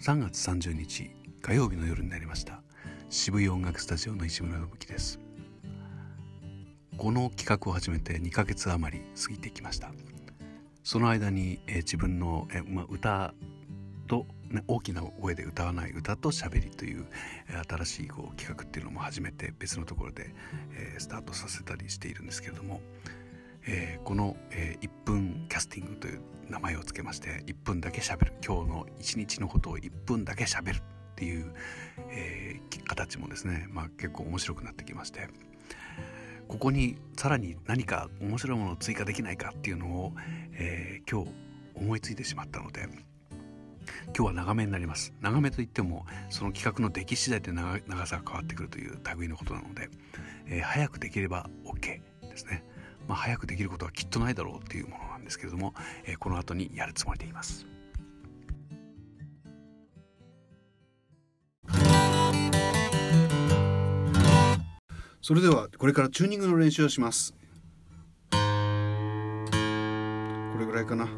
3月30日火曜日の夜になりました。渋谷音楽スタジオの石村信樹です。この企画を始めて2ヶ月余り過ぎてきました。その間に、えー、自分の、えーまあ、歌と、ね、大きな声で歌わない歌と喋りという、えー、新しいこう企画っていうのも始めて別のところで、えー、スタートさせたりしているんですけれども、えー、この、えー、1分キャスティングという名前を付けまして1分だけしゃべる。今日の一日のことを1分だけしゃべるっていう、えー、形もですね、まあ、結構面白くなってきましてここにさらに何か面白いものを追加できないかっていうのを、え、今日思いついてしまったので今日は長めになります。長めといってもその企画の出来次第で長さが変わってくるという類のことなので、え、早くできれば OK ですね。まあ、早くできることはきっとないだろうっていうものなんですけれども、えー、この後にやるつもりでいます。それではこれからチューニングの練習をします。これぐらいかな。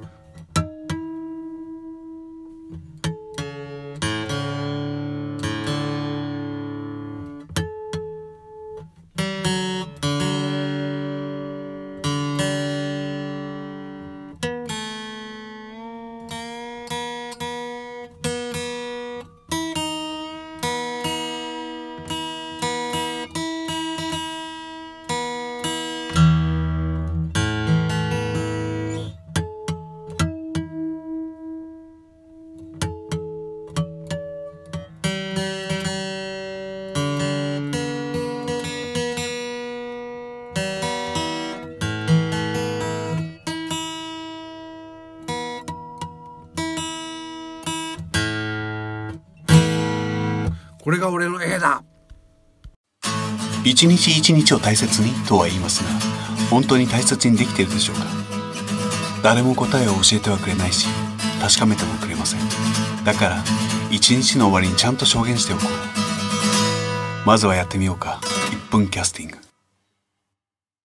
これが俺の絵だ。一日一日を大切にとは言いますが本当に大切にできているでしょうか？誰も答えを教えてはくれないし確かめてもくれません。だから一日の終わりにちゃんと証言しておこう。まずはやってみようか。1分キャスティング。